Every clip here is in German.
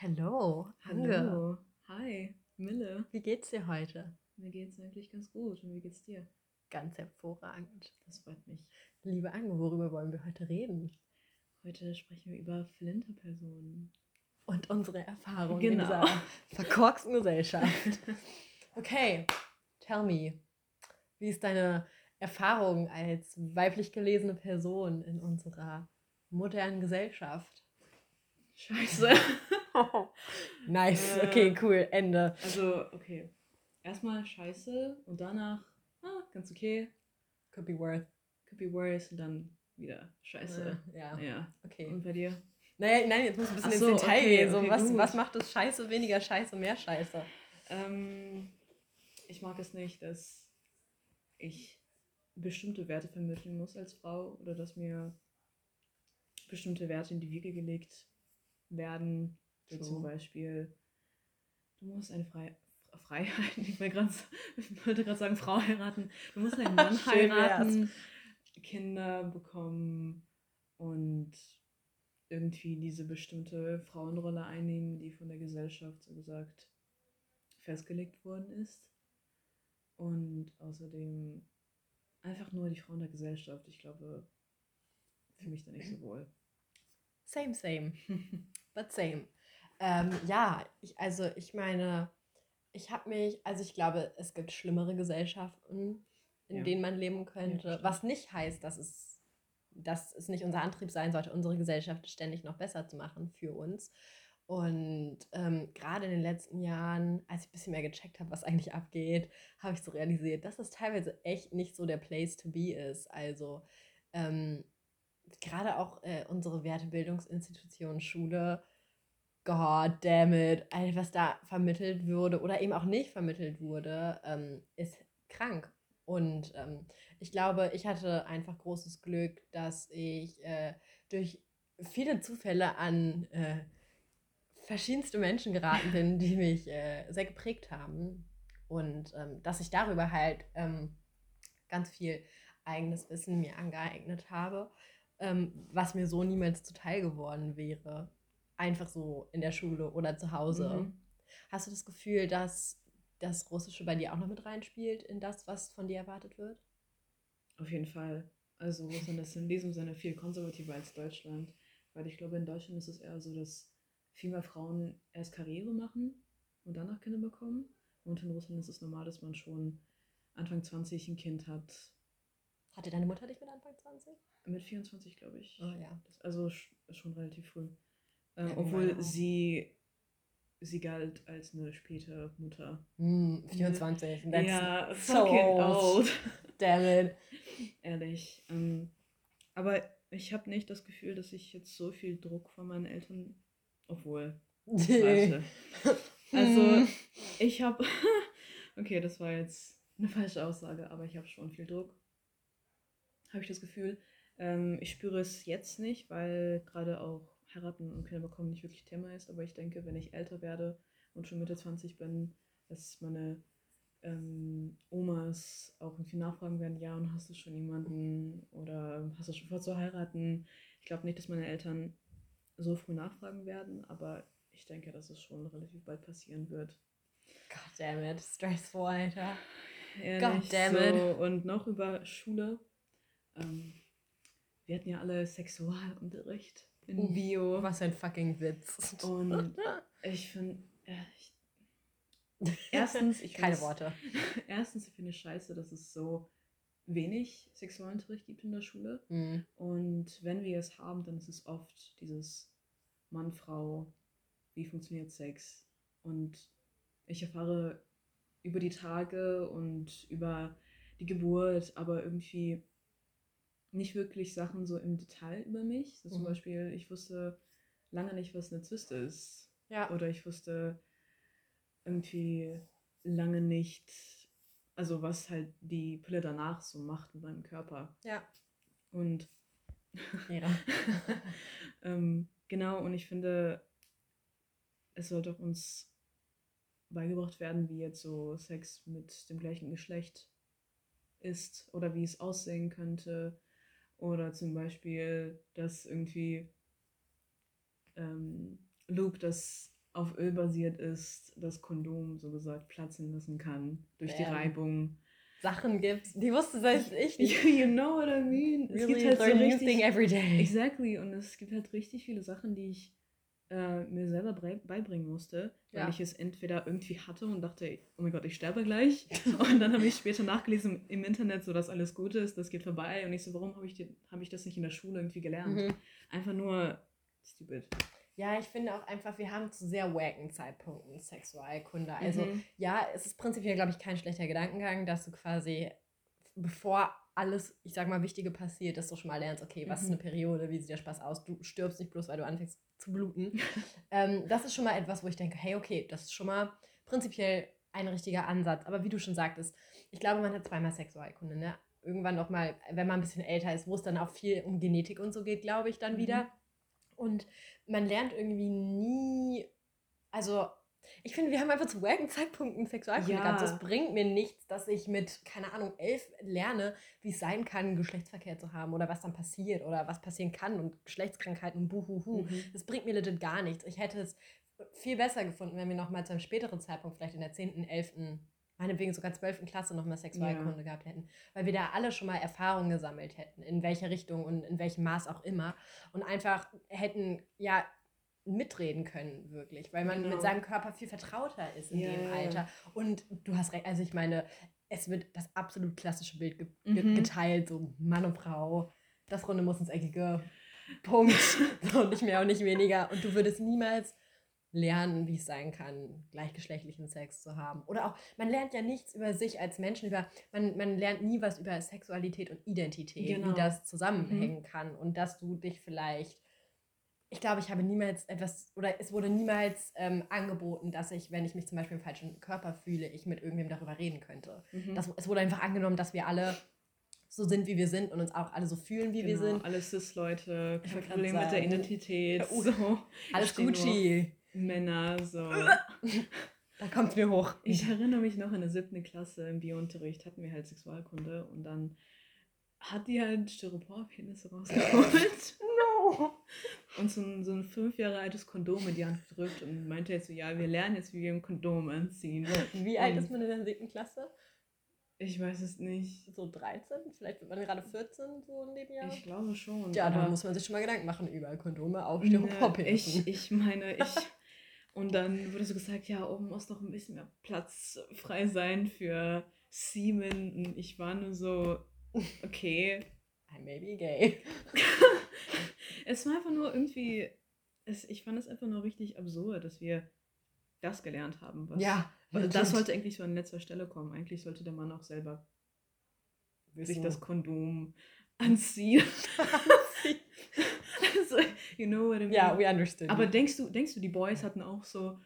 Hello, Hange. Hallo. Hi, Mille. Wie geht's dir heute? Mir geht's eigentlich ganz gut. Und wie geht's dir? Ganz hervorragend. Das freut mich. Liebe Ange, worüber wollen wir heute reden? Heute sprechen wir über Flinterpersonen. Und unsere Erfahrungen Genau. in dieser verkorksten Gesellschaft. Okay, tell me, wie ist deine Erfahrung als weiblich gelesene Person in unserer modernen Gesellschaft? Scheiße. Nice, Äh. okay, cool, Ende. also, okay. Erstmal scheiße und danach, ah, ganz okay. Could be worth. Could be worse und dann wieder scheiße. Äh, ja, Ja. okay. Und bei dir? Naja, nein, jetzt muss ein bisschen so, ins Detail okay, gehen. So, okay, was, gut. was macht es scheiße, weniger scheiße, mehr scheiße? Ähm, ich mag es nicht, dass ich bestimmte Werte vermitteln muss als Frau oder dass mir bestimmte Werte in die Wiege gelegt werden. Wie So. zum Beispiel, du musst eine Frei F- Freiheit, ich wollte grad- ich wollte gerade sagen, Frau heiraten. Du musst einen Mann Schön wär's. heiraten, Kinder bekommen und irgendwie diese bestimmte Frauenrolle einnehmen, die von der Gesellschaft so gesagt festgelegt worden ist. Und außerdem einfach nur die Frauen der Gesellschaft. Ich glaube, fühle mich da nicht so wohl. Same, same. But same. Ähm, ja, ich, also ich meine, ich habe mich, also ich glaube, es gibt schlimmere Gesellschaften, in Ja. denen man leben könnte. stimmt. was nicht heißt, dass es, dass es nicht unser Antrieb sein sollte, unsere Gesellschaft ständig noch besser zu machen für uns. Und ähm, gerade in den letzten Jahren, als ich ein bisschen mehr gecheckt habe, was eigentlich abgeht, habe ich so realisiert, dass das teilweise echt nicht so der Place to be ist. Also ähm, gerade auch äh, unsere Wertebildungsinstitution Schule, God damn it, was da vermittelt wurde oder eben auch nicht vermittelt wurde, ähm, ist krank. Und ähm, ich glaube, ich hatte einfach großes Glück, dass ich äh, durch viele Zufälle an äh, verschiedenste Menschen geraten bin, die mich äh, sehr geprägt haben. Und ähm, dass ich darüber halt ähm, ganz viel eigenes Wissen mir angeeignet habe, ähm, was mir so niemals zuteil geworden wäre. Einfach so in der Schule oder zu Hause. Mhm. Hast du das Gefühl, dass das Russische bei dir auch noch mit reinspielt in das, was von dir erwartet wird? Auf jeden Fall. Also Russland ist in diesem Sinne viel konservativer als Deutschland. Weil ich glaube, in Deutschland ist es eher so, dass viel mehr Frauen erst Karriere machen und danach Kinder bekommen. Und in Russland ist es normal, dass man schon Anfang 20 ein Kind hat. Hatte deine Mutter dich mit Anfang 20? Mit 24, glaube ich. Oh ja. Das, also schon relativ früh. Ähm, obwohl sie, sie galt als eine späte Mutter. Hm, 24. That's ja, so fucking old. old. Damn it. Ehrlich. Ähm, aber ich habe nicht das Gefühl, dass ich jetzt so viel Druck von meinen Eltern. Obwohl. Warte. Also, ich habe. okay, das war jetzt eine falsche Aussage, aber ich habe schon viel Druck. Habe ich das Gefühl. Ähm, ich spüre es jetzt nicht, weil gerade auch heiraten und Kinder bekommen nicht wirklich Thema ist. Aber ich denke, wenn ich älter werde und schon Mitte 20 bin, dass meine ähm, Omas auch irgendwie nachfragen werden, ja, und hast du schon jemanden oder hast du schon vor zu heiraten? Ich glaube nicht, dass meine Eltern so früh nachfragen werden, aber ich denke, dass es schon relativ bald passieren wird. God damn it. Stressful, Alter. Ehrlich, God damn it. so. Und noch über Schule. Ähm, wir hatten ja alle Sexualunterricht in Uff, Bio. Was ein fucking Witz. Und ich finde, äh, ich, erstens, ich Keine Worte. Erstens, ich finde es scheiße, dass es so wenig Sexualunterricht gibt in der Schule. Hm. Und wenn wir es haben, dann ist es oft dieses Mann, Frau, wie funktioniert Sex? Und ich erfahre über die Tage und über die Geburt, aber irgendwie nicht wirklich Sachen so im Detail über mich. So zum Mhm. Beispiel, ich wusste lange nicht, was eine Zyste ist. Ja. Oder ich wusste irgendwie lange nicht, also was halt die Pille danach so macht mit meinem Körper. Ja. Und Ja. ähm, genau, und ich finde, es sollte auch uns beigebracht werden, wie jetzt so Sex mit dem gleichen Geschlecht ist oder wie es aussehen könnte. Oder zum Beispiel, dass irgendwie ähm, Luke das auf Öl basiert ist, das Kondom so gesagt platzen lassen kann durch die Damn. Reibung. Sachen gibt, die wusste selbst ich nicht. You know what I mean? Es Really gibt halt so richtig, every day. Exactly. Und es gibt halt richtig viele Sachen, die ich äh, mir selber beibringen musste, weil Ja. ich es entweder irgendwie hatte und dachte, oh mein Gott, ich sterbe gleich. und dann habe ich später nachgelesen im Internet, so dass alles gut ist, das geht vorbei. Und ich so, warum habe ich, den- hab ich das nicht in der Schule irgendwie gelernt? Mhm. Einfach nur stupid. Ja, ich finde auch einfach, wir haben zu sehr wacken Zeitpunkten Sexualkunde. Also Mhm. ja, es ist prinzipiell, glaube ich, kein schlechter Gedankengang, dass du quasi, bevor alles, ich sag mal, Wichtige passiert, dass du schon mal lernst, okay, was ist Mhm. eine Periode, wie sieht der Spaß aus, du stirbst nicht bloß, weil du anfängst zu bluten. ähm, das ist schon mal etwas, wo ich denke, hey, okay, das ist schon mal prinzipiell ein richtiger Ansatz. Aber wie du schon sagtest, ich glaube, man hat zweimal Sexualkunde, ne? Irgendwann noch mal, wenn man ein bisschen älter ist, wo es dann auch viel um Genetik und so geht, glaube ich, dann Mhm. wieder. Und man lernt irgendwie nie, also ich finde, wir haben einfach zu wacken Zeitpunkten Sexualkunde Ja. gehabt. Das bringt mir nichts, dass ich mit, keine Ahnung, elf lerne, wie es sein kann, Geschlechtsverkehr zu haben oder was dann passiert oder was passieren kann und Geschlechtskrankheiten und buhuhu. Mhm. Das bringt mir legit gar nichts. Ich hätte es viel besser gefunden, wenn wir nochmal zu einem späteren Zeitpunkt, vielleicht in der 10., 11., meinetwegen sogar 12. Klasse nochmal Sexualkunde gehabt hätten. Weil wir da alle schon mal Erfahrungen gesammelt hätten, in welcher Richtung und in welchem Maß auch immer. Und einfach hätten, ja, mitreden können, wirklich. Weil man Genau. mit seinem Körper viel vertrauter ist in Ja, dem. Alter. Und du hast recht, also ich meine, es wird das absolut klassische Bild ge Mhm. geteilt, so Mann und Frau, das Runde muss ins Eckige, Punkt. so, nicht mehr und nicht weniger. Und du würdest niemals lernen, wie es sein kann, gleichgeschlechtlichen Sex zu haben. Oder auch, man lernt ja nichts über sich als Menschen, über, man, man lernt nie was über Sexualität und Identität, Genau. wie das zusammenhängen kann. Und dass du dich vielleicht, ich glaube, ich habe niemals etwas, oder es wurde niemals ähm, angeboten, dass ich, wenn ich mich zum Beispiel im falschen Körper fühle, ich mit irgendwem darüber reden könnte. Mhm. Das, es wurde einfach angenommen, dass wir alle so sind, wie wir sind und uns auch alle so fühlen, wie wir Genau, sind. Alle Cis-Leute, Ich kein wollt grad Problem mit der sagen. Identität. Uh, so. Alles Gucci. Männer, so. Da kommt mir hoch. Ich erinnere mich noch in der siebten Klasse im Biounterricht hatten wir halt Sexualkunde und dann hat die halt Styropor-Penisse rausgeholt und so ein, so ein fünf Jahre altes Kondom in die Hand gedrückt und meinte jetzt so, ja, wir lernen jetzt, wie wir ein Kondom anziehen. Wie alt Und ist man in der siebten Klasse? Ich weiß es nicht. So 13? Vielleicht wird man gerade 14, so in dem Jahr? Ich glaube schon. ja, da muss man sich schon mal Gedanken machen. Überall Kondome auf Ne, Styroporpenissen. ich, ich meine, ich. Und dann wurde so gesagt, ja, oben muss noch ein bisschen mehr Platz frei sein für Semen. Und ich war nur so, okay. I may be gay. Es war einfach nur irgendwie, es, ich fand es einfach nur richtig absurd, dass wir das gelernt haben. Was, Ja, weil das sollte eigentlich so an letzter Stelle kommen. Eigentlich sollte der Mann auch selber sich Wissen. das Kondom anziehen. also, you know what I mean? ja, we understood. Aber denkst du, denkst du, die Boys hatten auch so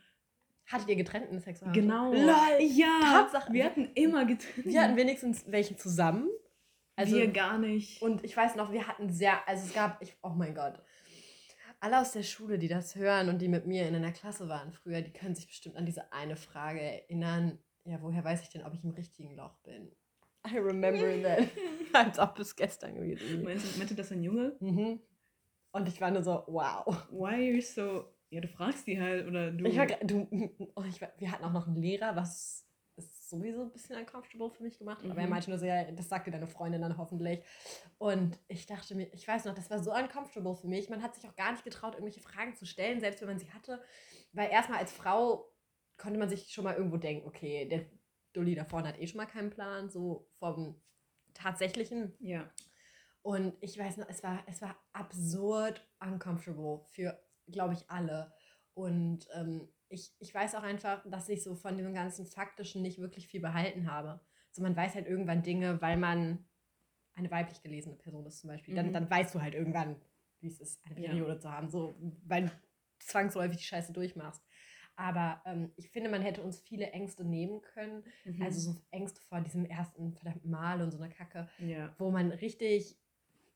hattet ihr getrennten Sexual? Genau. Lol. Ja. Tatsache. Wir hatten immer getrennt. Wir hatten wenigstens welche zusammen. Also, wir gar nicht. Und ich weiß noch, wir hatten sehr, also es gab, ich, oh mein Gott, alle aus der Schule, die das hören und die mit mir in einer Klasse waren früher, die können sich bestimmt an diese eine Frage erinnern. Ja, woher weiß ich denn, ob ich im richtigen Loch bin? I remember that. Als ob es gestern gewesen. Meinst du, meinte das ein Junge? Mhm. Und ich war nur so, wow. Why are you so. Ja, du fragst die halt oder du. Ich war, du, oh, ich war, wir hatten auch noch einen Lehrer, was sowieso ein bisschen uncomfortable für mich gemacht. hat. Aber er Mhm. meinte nur so, ja, das sagte deine Freundin dann hoffentlich. Und ich dachte mir, ich weiß noch, das war so uncomfortable für mich. Man hat sich auch gar nicht getraut, irgendwelche Fragen zu stellen, selbst wenn man sie hatte. Weil erstmal als Frau konnte man sich schon mal irgendwo denken, okay, der Dulli da vorne hat eh schon mal keinen Plan, so vom tatsächlichen. ja. Und ich weiß noch, es war, es war absurd uncomfortable für, glaube ich, alle. Und ähm, ich, ich weiß auch einfach, dass ich so von diesem ganzen Faktischen nicht wirklich viel behalten habe. So, man weiß halt irgendwann Dinge, weil man eine weiblich gelesene Person ist zum Beispiel. Dann, Mhm. dann weißt du halt irgendwann, wie es ist, eine Ja. Periode zu haben. So, weil du zwangsläufig die Scheiße durchmachst. Aber ähm, ich finde, man hätte uns viele Ängste nehmen können. Mhm. Also so Ängste vor diesem ersten verdammten Mal und so einer Kacke ja. wo man richtig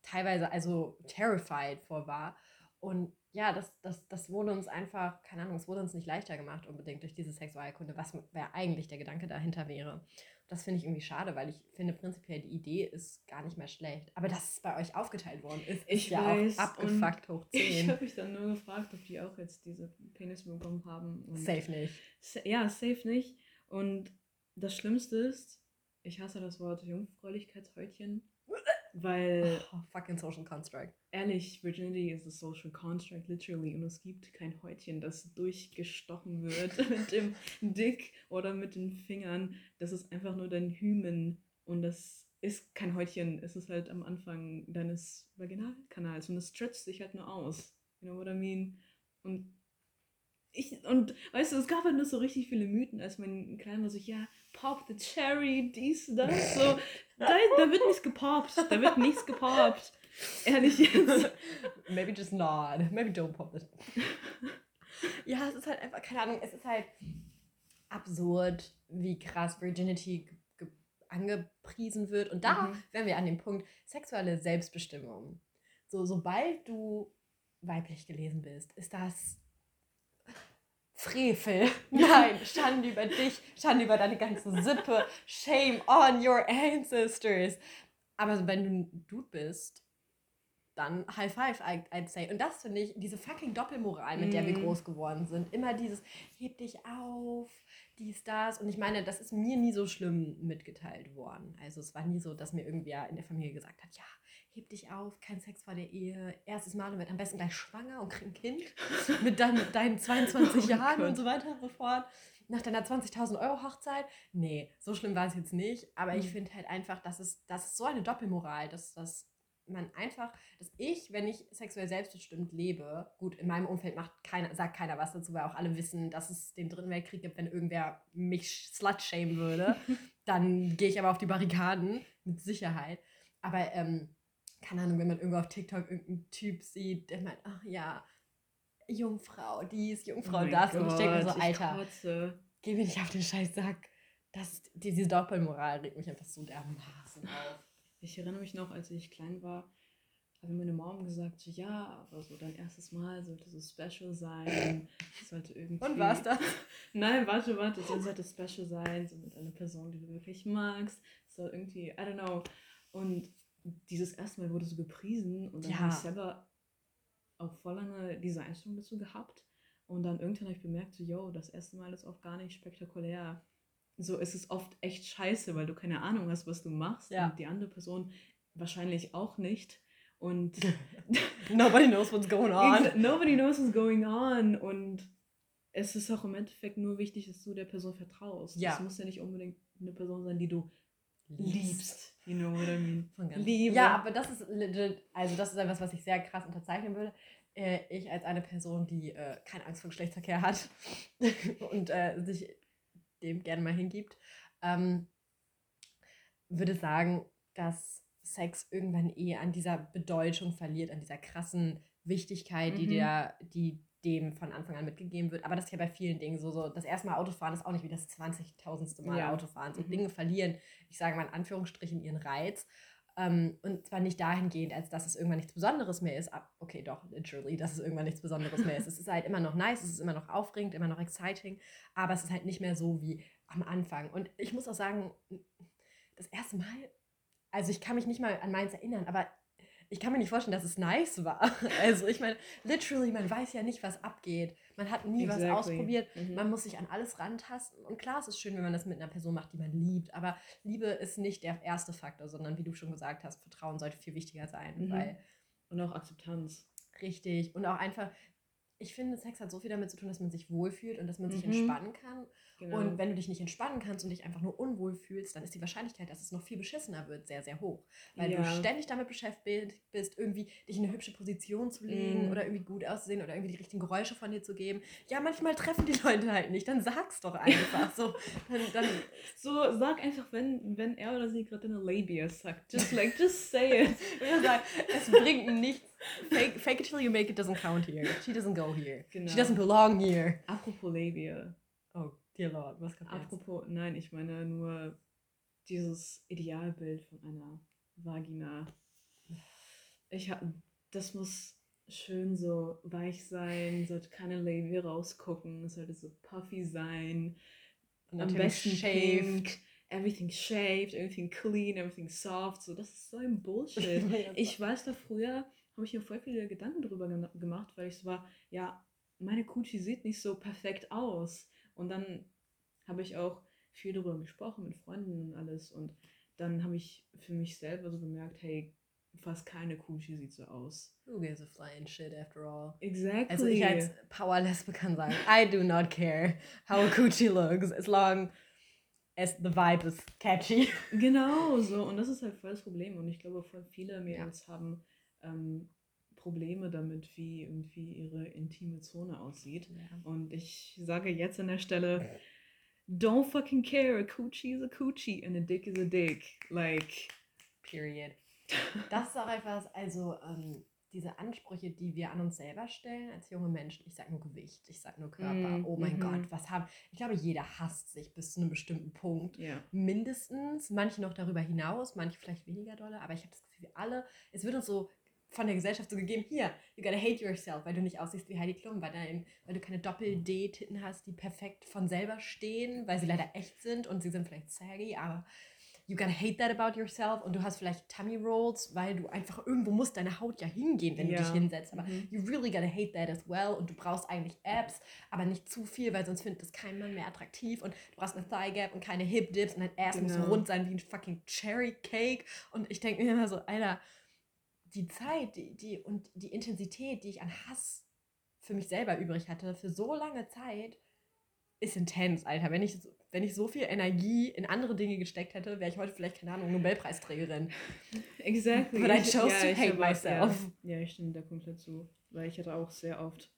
teilweise also terrified vor war. Und ja, das, das, das wurde uns einfach, keine Ahnung, es wurde uns nicht leichter gemacht unbedingt durch diese Sexualkunde, was wer eigentlich der Gedanke dahinter wäre. Das finde ich irgendwie schade, weil ich finde prinzipiell die Idee ist gar nicht mehr schlecht. Aber dass es bei euch aufgeteilt worden ist, Ich ist ja weiß, auch abgefuckt hoch Ich 10. habe mich dann nur gefragt, ob die auch jetzt diese Penis bekommen haben. Und Safe nicht. Sa- Ja, safe nicht. Und das Schlimmste ist, ich hasse das Wort Jungfräulichkeitshäutchen, weil Oh, fucking social construct. ehrlich, Virginity is a social construct, literally. Und es gibt kein Häutchen, das durchgestochen wird mit dem Dick oder mit den Fingern. Das ist einfach nur dein Hymen. Und das ist kein Häutchen. Es ist halt am Anfang deines Vaginalkanals. Und es stretcht sich halt nur aus. You know what I mean? Und ich, und weißt du, es gab halt nur so richtig viele Mythen, als mein Kleiner war so, ja, pop the cherry, dies, das, so. Da, da wird nichts gepoppt. Da wird nichts gepoppt. Ehrlich jetzt. Maybe just not. Maybe don't pop it. ja, es ist halt einfach, keine Ahnung, es ist halt absurd, wie krass Virginity ge- ge- angepriesen wird. Und da Mhm. wären wir an dem Punkt sexuelle Selbstbestimmung. So, sobald du weiblich gelesen bist, ist das Frevel. Nein, Schande über dich, Schande über deine ganze Sippe. Shame on your ancestors. Aber wenn du ein Dude bist, dann High Five, I'd say. Und das finde ich, diese fucking Doppelmoral, mit der wir Mm. groß geworden sind. Immer dieses, heb dich auf, dies, das. Und ich meine, das ist mir nie so schlimm mitgeteilt worden. Also es war nie so, dass mir irgendwer in der Familie gesagt hat, ja, heb dich auf, kein Sex vor der Ehe, erstes Mal und wird am besten gleich schwanger und kriegt ein Kind mit dann deinen 22 Oh Jahren und Gott. so weiter und so fort. Nach deiner 20.000 Euro Hochzeit? Nee, so schlimm war es jetzt nicht. Aber ich Mhm. finde halt einfach, dass es, das ist so eine Doppelmoral, dass, dass man einfach, dass ich, wenn ich sexuell selbstbestimmt lebe, gut, in meinem Umfeld macht keiner, sagt keiner was dazu, weil auch alle wissen, dass es den dritten Weltkrieg gibt, wenn irgendwer mich slut-shamen würde. dann gehe ich aber auf die Barrikaden, mit Sicherheit. Aber, ähm, keine Ahnung, wenn man irgendwo auf TikTok irgendeinen Typ sieht, der meint, ach ja, Jungfrau dies, Jungfrau Oh das. Und ich denke mir so, Gott, Alter, kotze. geh mir nicht auf den scheiß Sack. Das, diese Doppelmoral regt mich einfach so dermaßen auf. Ich erinnere mich noch, als ich klein war, mir meine Mom gesagt, so, ja, aber so dein erstes Mal sollte so special sein. Sollte irgendwie. Und war's das? Nein, warte, warte, es sollte special sein, so mit einer Person, die du wirklich magst. Es soll irgendwie, I don't know. Und dieses erste Mal wurde so gepriesen und dann Ja. habe ich selber auch voll lange diese Einstellung dazu gehabt. Und dann irgendwann habe ich bemerkt, so, yo, das erste Mal ist oft gar nicht spektakulär. So ist es oft echt scheiße, weil du keine Ahnung hast, was du machst. Ja. Und die andere Person wahrscheinlich auch nicht. Und Nobody knows what's going on. Nobody knows what's going on. Und es ist auch im Endeffekt nur wichtig, dass du der Person vertraust. Ja. Es muss ja nicht unbedingt eine Person sein, die du liebst. You know what I mean? Von ganz Liebe. Ja, aber das ist legit, also das ist etwas, was ich sehr krass unterzeichnen würde. Äh, ich als eine Person, die äh, keine Angst vor Geschlechtsverkehr hat und äh, sich dem gerne mal hingibt, ähm, würde sagen, dass Sex irgendwann eh an dieser Bedeutung verliert, an dieser krassen Wichtigkeit, die Mhm. der, die dem von Anfang an mitgegeben wird. Aber das ist ja bei vielen Dingen so. so das erste Mal Autofahren ist auch nicht wie das 20.000. Mal Ja. Autofahren. So Mhm. Dinge verlieren, ich sage mal in Anführungsstrichen, ihren Reiz. Ähm, und zwar nicht dahingehend, als dass es irgendwann nichts Besonderes mehr ist. Ab, okay, doch, literally, dass es irgendwann nichts Besonderes mehr ist. Es ist halt immer noch nice, es ist immer noch aufregend, immer noch exciting, aber es ist halt nicht mehr so wie am Anfang. Und ich muss auch sagen, das erste Mal, also ich kann mich nicht mal an meins erinnern, aber ich kann mir nicht vorstellen, dass es nice war. Also ich meine, literally, man weiß ja nicht, was abgeht. Man hat nie was Exactly. ausprobiert. Mhm. Man muss sich an alles rantasten. Und klar, es ist schön, wenn man das mit einer Person macht, die man liebt. Aber Liebe ist nicht der erste Faktor, sondern wie du schon gesagt hast, Vertrauen sollte viel wichtiger sein. Mhm. Weil Und auch Akzeptanz. richtig. Und auch einfach, ich finde, Sex hat so viel damit zu tun, dass man sich wohlfühlt und dass man sich Mhm. entspannen kann. Genau. Und wenn du dich nicht entspannen kannst und dich einfach nur unwohl fühlst, dann ist die Wahrscheinlichkeit, dass es noch viel beschissener wird, sehr, sehr hoch. Weil du Ja. ständig damit beschäftigt bist, irgendwie dich in eine hübsche Position zu legen Mm. oder irgendwie gut auszusehen oder irgendwie die richtigen Geräusche von dir zu geben. Ja, manchmal treffen die Leute halt nicht. Dann sag's doch einfach. so, dann, dann so, sag einfach, wenn, wenn er oder sie gerade eine Labia sagt. Just like, just say it. sagen, es bringt nichts. Fake, fake it till you make it doesn't count here. She doesn't go here. Genau. She doesn't belong here. Apropos Labia. Oh, dear Lord, was jetzt? Apropos, nein, ich meine nur dieses Idealbild von einer Vagina. Ich habe, das muss schön so weich sein, sollte keine Levi rausgucken, sollte so puffy sein. Und am besten shaved. Pink, everything shaved, everything clean, everything soft. So, das ist so ein Bullshit. ich weiß da früher, habe ich mir voll viele Gedanken drüber gemacht, weil ich so war, ja, meine Kuchi sieht nicht so perfekt aus. Und dann habe ich auch viel darüber gesprochen mit Freunden und alles. Und dann habe ich für mich selber so bemerkt, hey, fast keine Kuchi sieht so aus. Who gives a flying shit after all? Exactly. Also ich als Powerlesbe kann sagen, I do not care how a Kuchi looks, as long as the vibe is catchy. Genau, so. Und das ist halt voll das Problem. Und ich glaube, voll viele Mädels ja. haben ähm, Probleme damit, wie irgendwie ihre intime Zone aussieht. Ja. Und ich sage jetzt an der Stelle, don't fucking care. A coochie is a coochie and a dick is a dick. Like. Period. Das ist auch einfach, also ähm, diese Ansprüche, die wir an uns selber stellen als junge Menschen. Ich sage nur Gewicht, ich sage nur Körper. Mm, oh mein mm -hmm. Gott, was haben. Ich glaube, jeder hasst sich bis zu einem bestimmten Punkt. Yeah. Mindestens. Manche noch darüber hinaus, manche vielleicht weniger dolle. Aber ich habe das Gefühl, wir alle, es wird uns so von der Gesellschaft so gegeben, hier, you gotta hate yourself, weil du nicht aussiehst wie Heidi Klum, weil, dein, weil du keine Doppel-D-Titten hast, die perfekt von selber stehen, weil sie leider echt sind und sie sind vielleicht saggy, aber you gotta hate that about yourself und du hast vielleicht Tummy Rolls, weil du einfach irgendwo muss deine Haut ja hingehen, wenn ja. du dich hinsetzt. Aber mhm. you really gotta hate that as well und du brauchst eigentlich Abs, aber nicht zu viel, weil sonst findet das kein Mann mehr attraktiv und du brauchst eine Thigh Gap und keine Hip Dips und dein Ass genau. muss rund sein wie ein fucking Cherry Cake und ich denke mir immer so, Alter, die Zeit die, die, und die Intensität, die ich an Hass für mich selber übrig hatte, für so lange Zeit, ist intens, Alter. Wenn ich, wenn ich so viel Energie in andere Dinge gesteckt hätte, wäre ich heute vielleicht, keine Ahnung, Nobelpreisträgerin. Exactly. But I chose ja, to hate myself. Ja, ja, ich stimme da komplett zu. Weil ich hatte auch sehr oft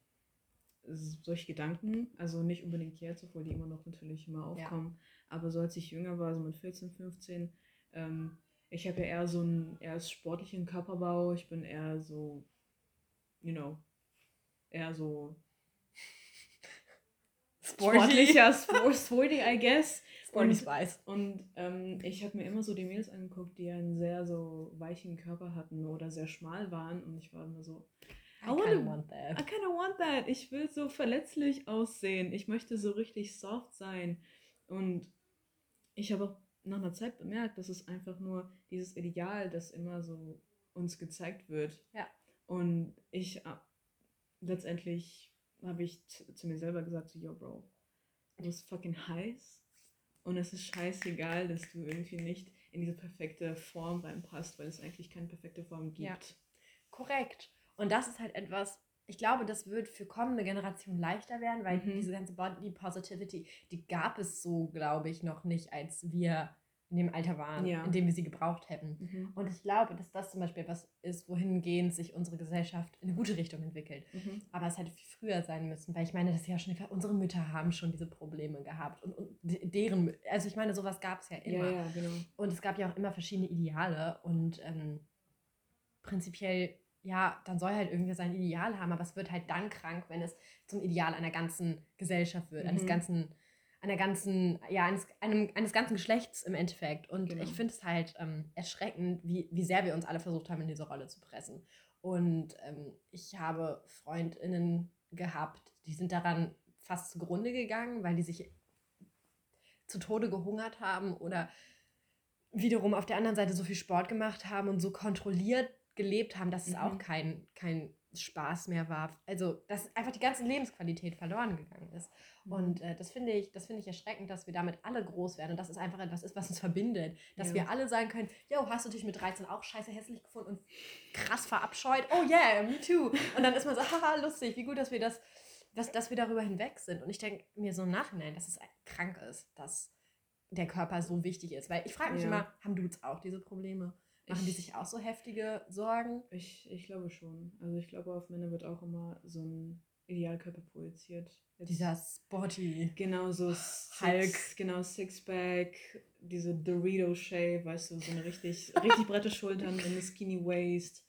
solche Gedanken, also nicht unbedingt jetzt, obwohl die immer noch natürlich immer aufkommen, ja. aber so als ich jünger war, so mit 14, 15, ähm, ich habe ja eher so einen eher sportlichen Körperbau. Ich bin eher so, you know, eher so Sporty. sportlicher, sporty, I guess. Sporty Spice. Und ähm, ich habe mir immer so die Mädels angeguckt, die einen sehr so weichen Körper hatten oder sehr schmal waren. Und ich war immer so, I, I wanna, want that. I kinda want that. Ich will so verletzlich aussehen. Ich möchte so richtig soft sein. Und ich habe auch nach einer Zeit bemerkt, dass es einfach nur dieses Ideal, das immer so uns gezeigt wird. Ja. Und ich äh, letztendlich habe ich zu mir selber gesagt, so, yo, Bro, du bist fucking heiß und es ist scheißegal, dass du irgendwie nicht in diese perfekte Form reinpasst, weil es eigentlich keine perfekte Form gibt. Ja. Korrekt. Und das ist halt etwas, ich glaube, das wird für kommende Generationen leichter werden, weil mhm. diese ganze Body Positivity, die gab es so, glaube ich, noch nicht, als wir in dem Alter waren, ja. in dem wir sie gebraucht hätten. Mhm. Und ich glaube, dass das zum Beispiel etwas ist, wohingehend sich unsere Gesellschaft in eine gute Richtung entwickelt. Mhm. Aber es hätte viel früher sein müssen, weil ich meine, das ist ja schon, unsere Mütter haben schon diese Probleme gehabt und, und deren, also ich meine, sowas gab es ja immer. Ja, ja, genau. Und es gab ja auch immer verschiedene Ideale und ähm, prinzipiell ja, dann soll halt irgendwer sein Ideal haben, aber es wird halt dann krank, wenn es zum Ideal einer ganzen Gesellschaft wird, mhm. eines ganzen, einer ganzen, ja, eines, einem, eines ganzen Geschlechts im Endeffekt. Und genau. ich finde es halt ähm, erschreckend, wie, wie sehr wir uns alle versucht haben, in diese Rolle zu pressen. Und ähm, ich habe FreundInnen gehabt, die sind daran fast zugrunde gegangen, weil die sich zu Tode gehungert haben oder wiederum auf der anderen Seite so viel Sport gemacht haben und so kontrolliert gelebt haben, dass es mhm. auch kein, kein Spaß mehr war. Also, dass einfach die ganze Lebensqualität verloren gegangen ist. Mhm. Und äh, das finde ich, das finde ich erschreckend, dass wir damit alle groß werden. Und das ist einfach etwas ist, was uns verbindet. Dass ja. wir alle sagen können, yo, hast du dich mit 13 auch scheiße hässlich gefunden und krass verabscheut? Oh yeah, me too. Und dann ist man so, haha, lustig, wie gut, dass wir das, dass, dass wir darüber hinweg sind. Und ich denke mir so im Nachhinein, dass es krank ist, dass der Körper so wichtig ist. Weil ich frage mich ja. immer, haben Dudes auch diese Probleme? Machen die sich auch so heftige Sorgen? Ich, ich glaube schon. Also ich glaube, auf Männer wird auch immer so ein Idealkörper projiziert. Jetzt Dieser Sporty. Genau, so Hulk. genau, Sixpack, diese Dorito-Shape, weißt du, so eine richtig, richtig breite Schultern, eine Skinny Waist.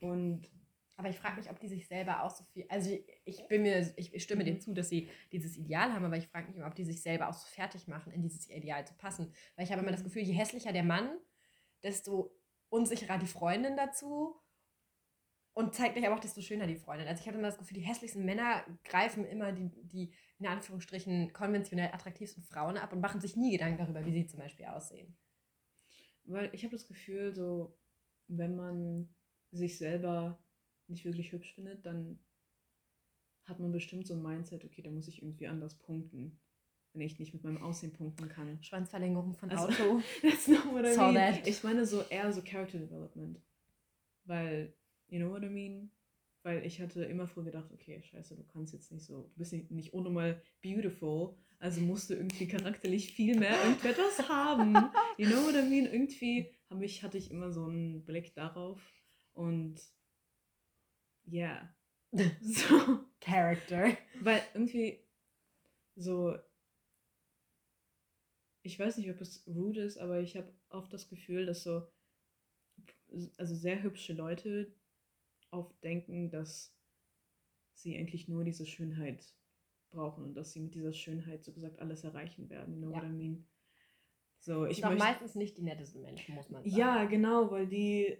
Und aber ich frage mich, ob die sich selber auch so viel. Also ich bin mir, ich, stimme mhm. dir zu, dass sie dieses Ideal haben, aber ich frage mich immer, ob die sich selber auch so fertig machen, in dieses Ideal zu passen. Weil ich habe immer das mhm. Gefühl, je hässlicher der Mann, desto unsicherer die Freundin dazu und zeigt euch aber auch, desto schöner die Freundin. Also ich habe immer das Gefühl, die hässlichsten Männer greifen immer die, die in Anführungsstrichen konventionell attraktivsten Frauen ab und machen sich nie Gedanken darüber, wie sie zum Beispiel aussehen. Weil ich habe das Gefühl, so, wenn man sich selber nicht wirklich hübsch findet, dann hat man bestimmt so ein Mindset, okay, da muss ich irgendwie anders punkten, wenn ich nicht mit meinem Aussehen punkten kann. Schwanzverlängerung von also, Auto. That's not what I mean. That. Ich meine so eher so Character Development. Weil, you know what I mean? Weil ich hatte immer früher gedacht, okay, scheiße, du kannst jetzt nicht so, du bist nicht, nicht unnormal beautiful, also musst du irgendwie charakterlich viel mehr irgendetwas haben. You know what I mean? Irgendwie ich, hatte ich immer so einen Blick darauf und ja. Yeah. So. Character. Weil irgendwie so, ich weiß nicht, ob es rude ist, aber ich habe oft das Gefühl, dass so, also sehr hübsche Leute oft denken, dass sie eigentlich nur diese Schönheit brauchen und dass sie mit dieser Schönheit so gesagt alles erreichen werden. Know ja. what I mean? So, ich möchte, meistens nicht die nettesten Menschen, muss man sagen. Ja, genau, weil die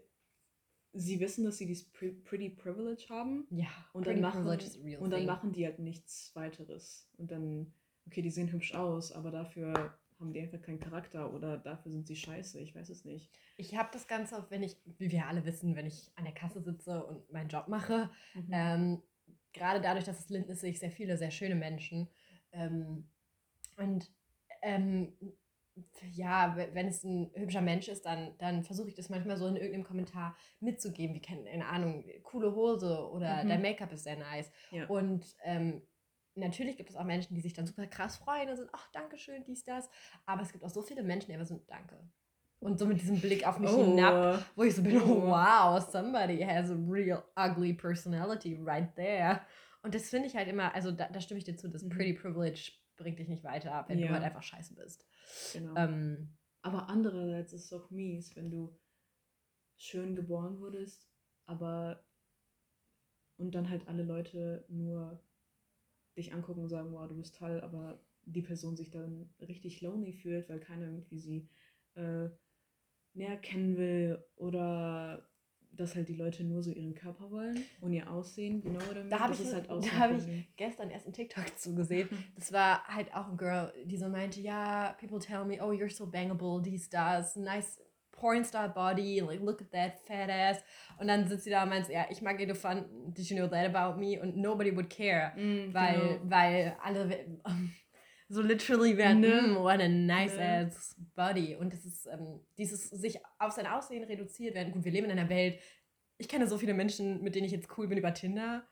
sie wissen, dass sie dieses Pretty Privilege haben. Ja, und dann machen und dann machen die halt nichts weiteres. Und dann, okay, die sehen hübsch aus, aber dafür haben die einfach keinen Charakter oder dafür sind sie scheiße. Ich weiß es nicht. Ich habe das Ganze auch, wenn ich, wie wir alle wissen, wenn ich an der Kasse sitze und meinen Job mache, mhm. ähm, gerade dadurch, dass es Linden ist, sehe ich sehr viele, sehr schöne Menschen. Ähm, und ähm, ja, wenn es ein hübscher Mensch ist, dann, dann versuche ich das manchmal so in irgendeinem Kommentar mitzugeben, wie, keine Ahnung, coole Hose oder mhm. dein Make-up ist sehr nice. Ja. Und ähm, natürlich gibt es auch Menschen, die sich dann super krass freuen und sind, ach, danke schön, dies, das. Aber es gibt auch so viele Menschen, die einfach sind, danke. Und so mit diesem Blick auf mich oh. hinab, wo ich so bin, oh, wow, somebody has a real ugly personality right there. Und das finde ich halt immer, also da, da, stimme ich dir zu, das mhm. Pretty Privilege bringt dich nicht weiter, wenn ja. du halt einfach scheiße bist. Genau. Ähm, aber andererseits ist es auch mies, wenn du schön geboren wurdest, aber und dann halt alle Leute nur dich angucken und sagen, wow, du bist toll, aber die Person sich dann richtig lonely fühlt, weil keiner irgendwie sie äh, näher kennen will oder dass halt die Leute nur so ihren Körper wollen und ihr Aussehen, genau oder Da habe ich, halt hab ich gestern erst einen TikTok zugesehen. Das war halt auch ein Girl, die so meinte, ja, people tell me, oh, you're so bangable, dies, das, nice Pornstar Body, like, look at that fat ass. Und dann sitzt sie da und meint, ja, ich mag Elefanten, did you know that about me? Und nobody would care, mm, weil, genau. weil alle so literally werden, ne? mm, what a nice ne? ass body. Und das ist ähm, dieses sich auf sein Aussehen reduziert werden. Gut, wir leben in einer Welt, ich kenne so viele Menschen, mit denen ich jetzt cool bin über Tinder.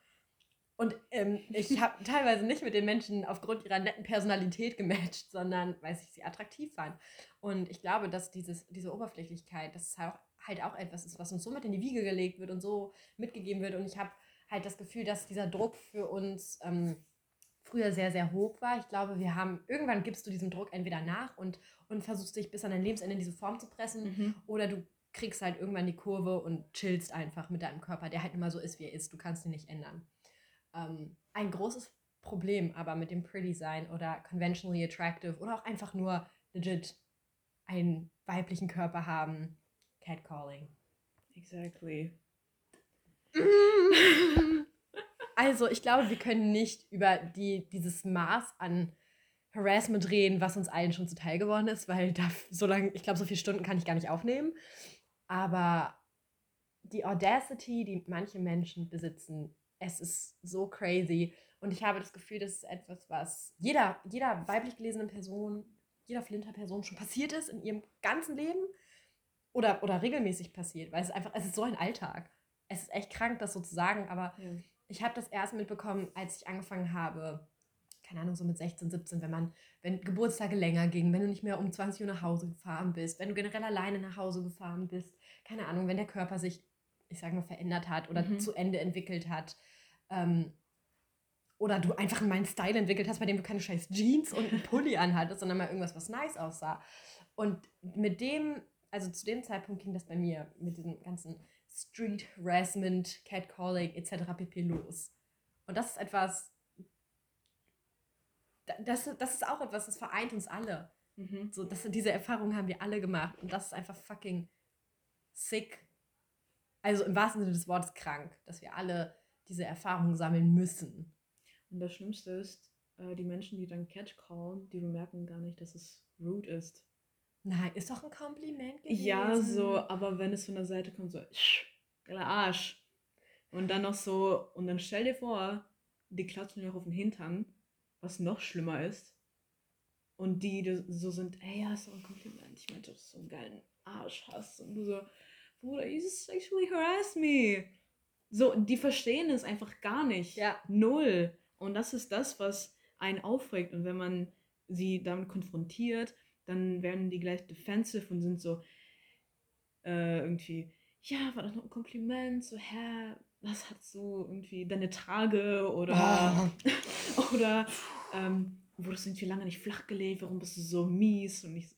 Und ähm, ich habe teilweise nicht mit den Menschen aufgrund ihrer netten Personalität gematcht, sondern weil ich sie attraktiv fand. Und ich glaube, dass dieses, diese Oberflächlichkeit, das ist halt auch, halt auch etwas ist, was uns so mit in die Wiege gelegt wird und so mitgegeben wird. Und ich habe halt das Gefühl, dass dieser Druck für uns ähm, früher sehr, sehr hoch war. Ich glaube, wir haben, irgendwann gibst du diesem Druck entweder nach und, und versuchst dich bis an dein Lebensende in diese Form zu pressen mhm. oder du kriegst halt irgendwann die Kurve und chillst einfach mit deinem Körper, der halt immer so ist, wie er ist. Du kannst ihn nicht ändern. Ähm, ein großes Problem aber mit dem Pretty Sein oder conventionally attractive oder auch einfach nur legit einen weiblichen Körper haben. Catcalling. Exactly. Also, ich glaube, wir können nicht über die, dieses Maß an Harassment reden, was uns allen schon zuteil geworden ist, weil da so lange, ich glaube, so viele Stunden kann ich gar nicht aufnehmen. Aber die Audacity, die manche Menschen besitzen, es ist so crazy. Und ich habe das Gefühl, das ist etwas, was jeder, jeder weiblich gelesenen Person, jeder Flinter-Person schon passiert ist in ihrem ganzen Leben oder, oder regelmäßig passiert, weil es einfach, es ist so ein Alltag. Es ist echt krank, das so zu sagen, aber ja ich habe das erst mitbekommen, als ich angefangen habe, keine Ahnung, so mit 16, 17, wenn man, wenn Geburtstage länger gingen, wenn du nicht mehr um 20 Uhr nach Hause gefahren bist, wenn du generell alleine nach Hause gefahren bist, keine Ahnung, wenn der Körper sich, ich sage mal, verändert hat oder mhm. zu Ende entwickelt hat. Ähm, oder du einfach meinen Style entwickelt hast, bei dem du keine scheiß Jeans und einen Pulli anhattest, sondern mal irgendwas, was nice aussah. Und mit dem, also zu dem Zeitpunkt ging das bei mir mit diesem ganzen Street Harassment, Catcalling etc. pp. los. Und das ist etwas, das, das ist auch etwas, das vereint uns alle. Mhm. So, das, diese Erfahrung haben wir alle gemacht und das ist einfach fucking sick. Also im wahrsten Sinne des Wortes krank, dass wir alle diese Erfahrungen sammeln müssen. Und das Schlimmste ist, äh, die Menschen, die dann Catcallen, die bemerken gar nicht, dass es rude ist. Nein, ist doch ein Kompliment gewesen. Ja, so, aber wenn es von der Seite kommt, so, geiler Arsch. Und dann noch so, und dann stell dir vor, die klatschen dir auf den Hintern, was noch schlimmer ist. Und die so sind, ey, ja, ist doch ein Kompliment. Ich meinte, dass du so einen geilen Arsch hast. Und du so, Bruder, you sexually harass me. So, die verstehen es einfach gar nicht. Ja. Null. Und das ist das, was einen aufregt. Und wenn man sie damit konfrontiert, dann werden die gleich defensive und sind so äh, irgendwie, ja, war das noch ein Kompliment? So, hä, was hast du irgendwie deine Tage oder oh. oder ähm, wurdest du irgendwie lange nicht flach gelegt, warum bist du so mies? Und ich so,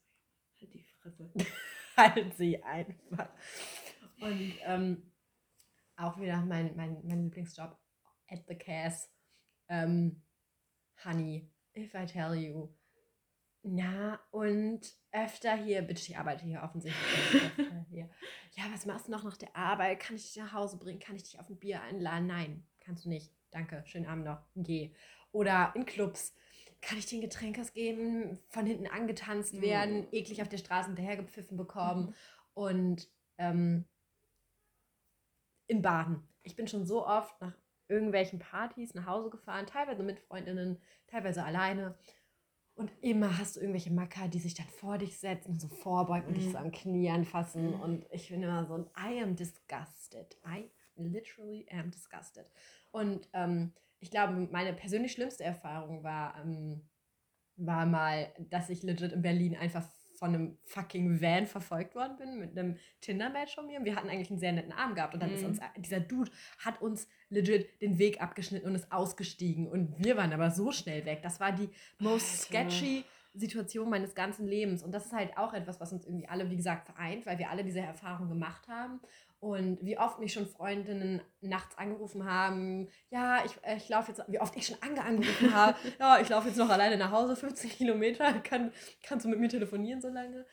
halt die Fresse. halt sie einfach. Und ähm, auch wieder mein, mein, mein Lieblingsjob at the Cass. Ähm, honey, if I tell you. Na, und öfter hier, bitte, ich arbeite hier offensichtlich hier. Ja, was machst du noch nach der Arbeit? Kann ich dich nach Hause bringen? Kann ich dich auf ein Bier einladen? Nein, kannst du nicht. Danke, schönen Abend noch. Geh. Oder in Clubs. Kann ich dir ein Getränk geben? Von hinten angetanzt werden, mhm. eklig auf der Straße hinterhergepfiffen bekommen. Mhm. Und ähm, in Baden. Ich bin schon so oft nach irgendwelchen Partys nach Hause gefahren, teilweise mit Freundinnen, teilweise alleine. Und immer hast du irgendwelche Macker, die sich dann vor dich setzen und so vorbeugen und dich so mhm. am Knie anfassen. Und ich bin immer so, I am disgusted. I literally am disgusted. Und ähm, ich glaube, meine persönlich schlimmste Erfahrung war, ähm, war mal, dass ich legit in Berlin einfach von einem fucking Van verfolgt worden bin mit einem Tinder-Match von mir. Und wir hatten eigentlich einen sehr netten Abend gehabt. Und dann mhm. ist uns, dieser Dude hat uns legit den Weg abgeschnitten und ist ausgestiegen. Und wir waren aber so schnell weg. Das war die most Alter. sketchy Situation meines ganzen Lebens. Und das ist halt auch etwas, was uns irgendwie alle, wie gesagt, vereint, weil wir alle diese Erfahrung gemacht haben. Und wie oft mich schon Freundinnen nachts angerufen haben, ja, ich, äh, ich laufe jetzt, wie oft ich schon Ange angerufen habe, ja, ich laufe jetzt noch alleine nach Hause, 15 Kilometer, kann, kannst du mit mir telefonieren so lange?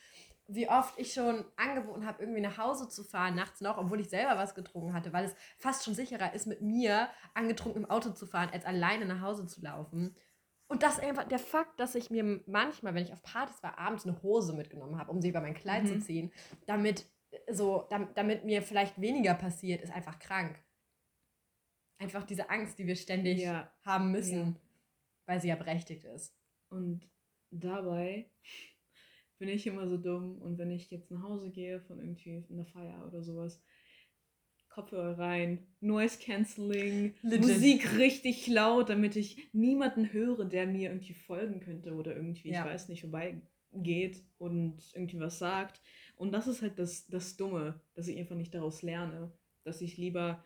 Wie oft ich schon angeboten habe, irgendwie nach Hause zu fahren, nachts noch, obwohl ich selber was getrunken hatte, weil es fast schon sicherer ist, mit mir angetrunken im Auto zu fahren, als alleine nach Hause zu laufen. Und das einfach der Fakt, dass ich mir manchmal, wenn ich auf Partys war, abends eine Hose mitgenommen habe, um sie über mein Kleid mhm. zu ziehen, damit so, damit mir vielleicht weniger passiert, ist einfach krank. Einfach diese Angst, die wir ständig ja. haben müssen, ja. weil sie ja berechtigt ist. Und dabei bin ich immer so dumm und wenn ich jetzt nach Hause gehe von irgendwie einer Feier oder sowas, Kopfhörer rein, Noise Cancelling, Legit. Musik richtig laut, damit ich niemanden höre, der mir irgendwie folgen könnte oder irgendwie, ja. ich weiß nicht, vorbeigeht und irgendwie was sagt. Und das ist halt das, das Dumme, dass ich einfach nicht daraus lerne. Dass ich lieber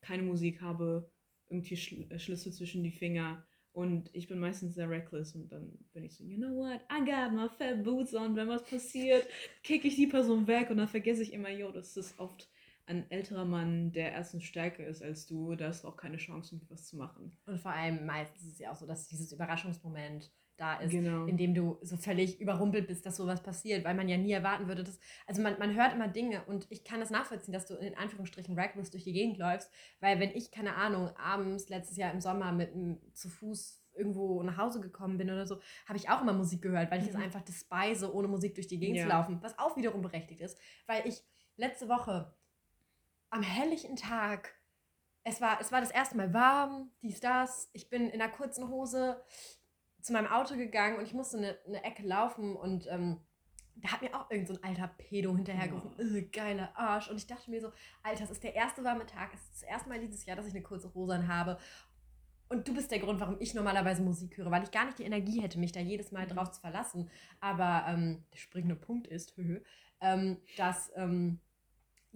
keine Musik habe, irgendwie Schl äh, Schlüssel zwischen die Finger. Und ich bin meistens sehr reckless und dann bin ich so, you know what, I got my fat boots on. Wenn was passiert, kicke ich die Person weg und dann vergesse ich immer, yo, das ist oft ein älterer Mann, der erstens stärker ist als du, da hast du auch keine Chance, um was zu machen. Und vor allem meistens ist es ja auch so, dass dieses Überraschungsmoment da ist, genau. in dem du so völlig überrumpelt bist, dass sowas passiert, weil man ja nie erwarten würde, dass, also man, man hört immer Dinge und ich kann das nachvollziehen, dass du in Anführungsstrichen reckless durch die Gegend läufst, weil wenn ich, keine Ahnung, abends letztes Jahr im Sommer mit zu Fuß irgendwo nach Hause gekommen bin oder so, habe ich auch immer Musik gehört, weil ich es mhm. einfach despise, ohne Musik durch die Gegend ja. zu laufen, was auch wiederum berechtigt ist, weil ich letzte Woche am helllichen Tag es war, es war das erste Mal warm, dies, das. Ich bin in einer kurzen Hose zu meinem Auto gegangen und ich musste eine, eine Ecke laufen und ähm, da hat mir auch irgend so ein alter Pedo hinterhergerufen, oh. geiler Arsch. Und ich dachte mir so, Alter, es ist der erste warme Tag, es ist das erste Mal dieses Jahr, dass ich eine kurze Hose habe. Und du bist der Grund, warum ich normalerweise Musik höre, weil ich gar nicht die Energie hätte, mich da jedes Mal mhm. drauf zu verlassen. Aber ähm, der springende Punkt ist, ähm, dass ähm,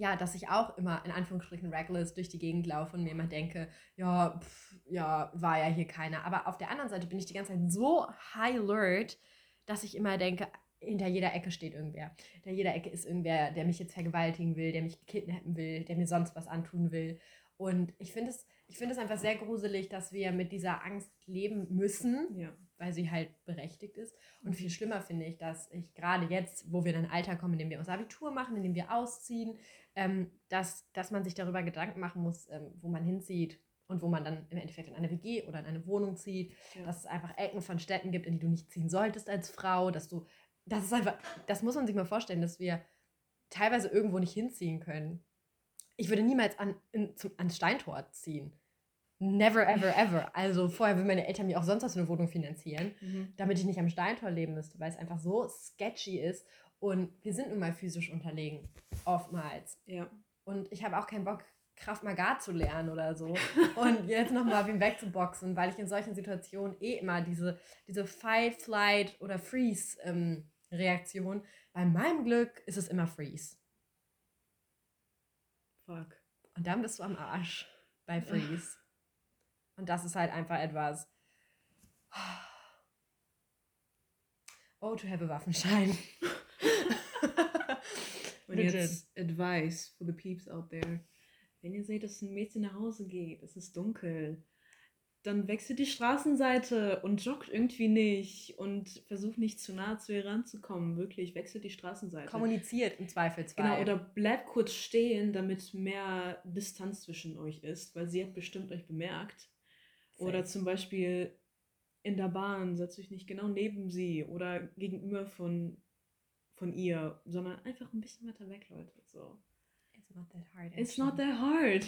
ja, dass ich auch immer in Anführungsstrichen reckless durch die Gegend laufe und mir immer denke, ja, pff, ja, war ja hier keiner. Aber auf der anderen Seite bin ich die ganze Zeit so high alert, dass ich immer denke, hinter jeder Ecke steht irgendwer. Hinter jeder Ecke ist irgendwer, der mich jetzt vergewaltigen will, der mich kidnappen will, der mir sonst was antun will. Und ich finde es, ich es einfach sehr gruselig, dass wir mit dieser Angst leben müssen. Ja, weil sie halt berechtigt ist. Und viel schlimmer finde ich, dass ich gerade jetzt, wo wir in ein Alter kommen, in dem wir unser Abitur machen, in dem wir ausziehen, ähm, dass, dass man sich darüber Gedanken machen muss, ähm, wo man hinzieht und wo man dann im Endeffekt in eine WG oder in eine Wohnung zieht, Ja. dass es einfach Ecken von Städten gibt, in die du nicht ziehen solltest als Frau, dass du, das ist einfach, das muss man sich mal vorstellen, dass wir teilweise irgendwo nicht hinziehen können. Ich würde niemals an, in, zum, ans Steintor ziehen. Never, ever, ever. Also vorher würden meine Eltern mir auch sonst was für eine Wohnung finanzieren, Mhm. damit ich nicht am Steintor leben müsste, weil es einfach so sketchy ist. Und wir sind nun mal physisch unterlegen, oftmals. Ja. Und ich habe auch keinen Bock, Kraft Maga zu lernen oder so. Und jetzt nochmal wen wegzuboxen, weil ich in solchen Situationen eh immer diese, diese Fight, Flight oder Freeze-Reaktion. Bei meinem Glück ist es immer Freeze. Fuck. Und dann bist du am Arsch bei Freeze. Und das ist halt einfach etwas. Oh, to have a Waffenschein. Und jetzt Advice for the peeps out there. Wenn ihr seht, dass ein Mädchen nach Hause geht, es ist dunkel, dann wechselt die Straßenseite und joggt irgendwie nicht und versucht nicht zu nah zu ihr ranzukommen. Wirklich, wechselt die Straßenseite. Kommuniziert im Zweifelsfall. Genau, oder bleibt kurz stehen, damit mehr Distanz zwischen euch ist, weil sie hat bestimmt euch bemerkt. Oder Safe. zum Beispiel in der Bahn, setzt euch nicht genau neben sie oder gegenüber von, von ihr, sondern einfach ein bisschen weiter weg, Leute. So. It's not that hard. It's not that hard.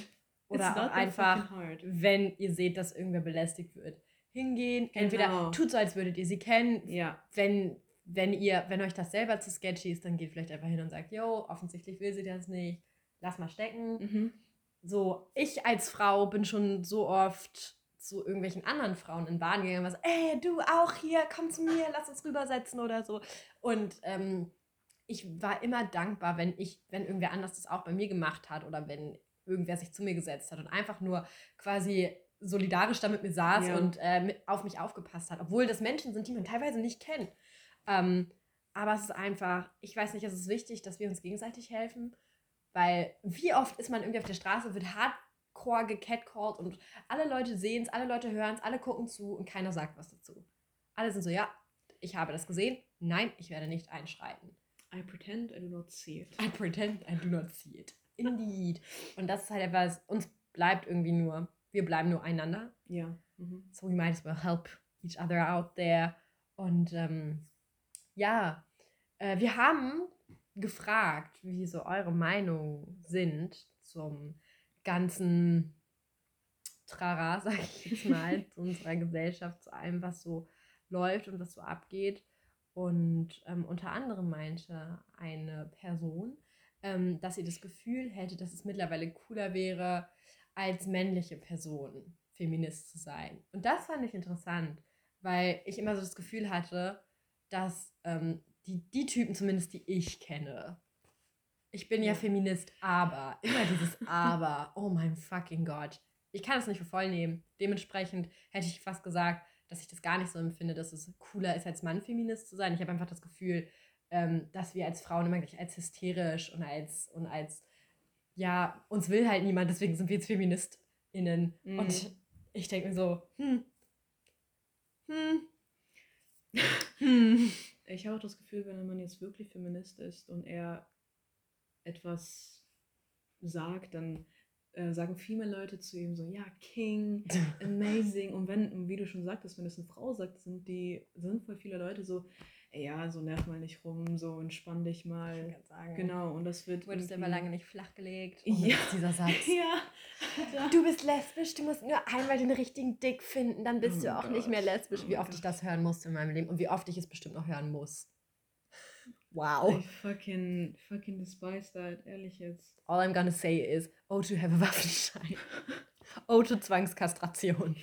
Oder einfach, wenn ihr seht, dass irgendwer belästigt wird, hingehen. Entweder Genau. tut so, als würdet ihr sie kennen. Ja, Wenn, wenn ihr, wenn euch das selber zu sketchy ist, dann geht vielleicht einfach hin und sagt, yo, offensichtlich will sie das nicht. Lass mal stecken. mhm. So, ich als Frau bin schon so oft zu irgendwelchen anderen Frauen in Bahn gegangen, was, ey, du auch hier, komm zu mir, lass uns rübersetzen oder so. Und ähm, ich war immer dankbar, wenn ich, wenn irgendwer anders das auch bei mir gemacht hat oder wenn irgendwer sich zu mir gesetzt hat und einfach nur quasi solidarisch da mit mir saß Ja. und äh, auf mich aufgepasst hat, obwohl das Menschen sind, die man teilweise nicht kennt. Ähm, aber es ist einfach, ich weiß nicht, es ist wichtig, dass wir uns gegenseitig helfen, weil wie oft ist man irgendwie auf der Straße, wird hardcore gecatcalled und alle Leute sehen es, alle Leute hören es, alle gucken zu und keiner sagt was dazu. Alle sind so, ja, ich habe das gesehen, nein, ich werde nicht einschreiten. I pretend I do not see it. I pretend I do not see it. Indeed. Und das ist halt etwas, uns bleibt irgendwie nur, wir bleiben nur einander. Ja. Mhm. So we might as well help each other out there. Und ähm, ja, äh, wir haben gefragt, wie so eure Meinungen sind zum ganzen Trara, sag ich jetzt mal, zu unserer Gesellschaft, zu allem, was so läuft und was so abgeht. Und ähm, unter anderem meinte eine Person, ähm, dass sie das Gefühl hätte, dass es mittlerweile cooler wäre, als männliche Person Feminist zu sein. Und das fand ich interessant, weil ich immer so das Gefühl hatte, dass ähm, die, die Typen zumindest, die ich kenne, ich bin ja. Feminist, aber, immer dieses Aber, oh mein fucking Gott. Ich kann es nicht für voll nehmen. Dementsprechend hätte ich fast gesagt, dass ich das gar nicht so empfinde, dass es cooler ist, als Mann Feminist zu sein. Ich habe einfach das Gefühl, ähm, dass wir als Frauen immer gleich als hysterisch und als, und als, ja, uns will halt niemand, deswegen sind wir jetzt FeministInnen. Mhm. Und ich denke mir so, hm, hm, hm. Ich habe auch das Gefühl, wenn man jetzt wirklich Feminist ist und er etwas sagt, dann äh, sagen viel mehr Leute zu ihm so, ja, King, amazing. Und wenn, wie du schon sagtest, wenn es eine Frau sagt, sind die, sind voll viele Leute so, ey, ja, so nerv mal nicht rum, so entspann dich Ich mal. kann sagen. Genau, und das wird. Du wurdest irgendwie- aber lange nicht flachgelegt. Ja. Ja. Dieser Satz. Ja. Du bist lesbisch, du musst nur einmal den richtigen Dick finden, dann bist Oh du auch nicht Gott. mehr lesbisch. Oh Wie mein oft ich Gott. das hören musste in meinem Leben und wie oft ich es bestimmt noch hören muss. I Wow. fucking, fucking despise that, ehrlich jetzt. All I'm gonna say is, oh to have a Waffenschein. oh to Zwangskastration.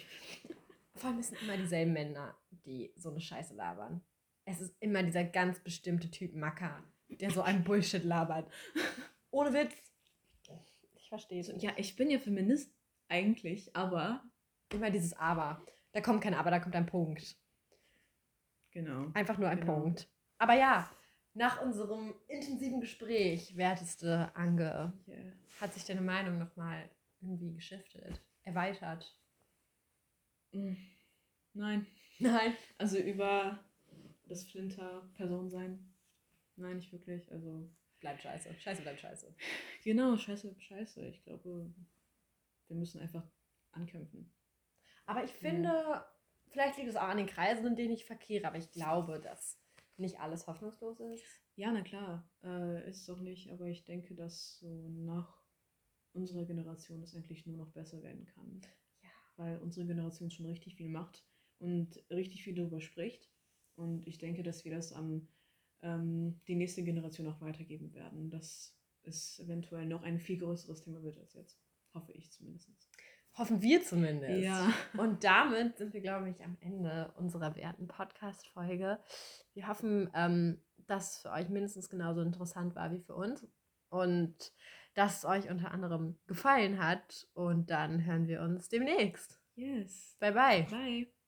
Vor allem es sind immer dieselben Männer, die so eine Scheiße labern. Es ist immer dieser ganz bestimmte Typ Macker, der so einen Bullshit labert. Ohne Witz. Ich verstehe es ja, ich bin ja Feminist eigentlich, aber. Immer dieses Aber. Da kommt kein Aber, da kommt ein Punkt. Genau. Einfach nur ein Genau. Punkt. Aber ja, nach unserem intensiven Gespräch, werteste Ange, Yeah. hat sich deine Meinung nochmal irgendwie geschiftet, erweitert. Mm. Nein. Nein. Also über das Flinter-Person sein. Nein, nicht wirklich. Also. Bleibt scheiße. Scheiße bleibt scheiße. Genau, scheiße, scheiße. Ich glaube, wir müssen einfach ankämpfen. Aber ich finde, vielleicht liegt es auch an den Kreisen, in denen ich verkehre, aber ich glaube, dass nicht alles hoffnungslos ist. Ja, na klar, äh, ist es auch nicht, aber ich denke, dass so nach unserer Generation es eigentlich nur noch besser werden kann. Ja. Weil unsere Generation schon richtig viel macht und richtig viel darüber spricht. Und ich denke, dass wir das an ähm, die nächste Generation auch weitergeben werden, dass es eventuell noch ein viel größeres Thema wird als jetzt. Hoffe ich zumindest. Hoffen wir zumindest. Ja. Und damit sind wir, glaube ich, am Ende unserer werten Podcast-Folge. Wir hoffen, ähm, dass es für euch mindestens genauso interessant war wie für uns und dass es euch unter anderem gefallen hat. Und dann hören wir uns demnächst. Yes. Bye, bye. Bye.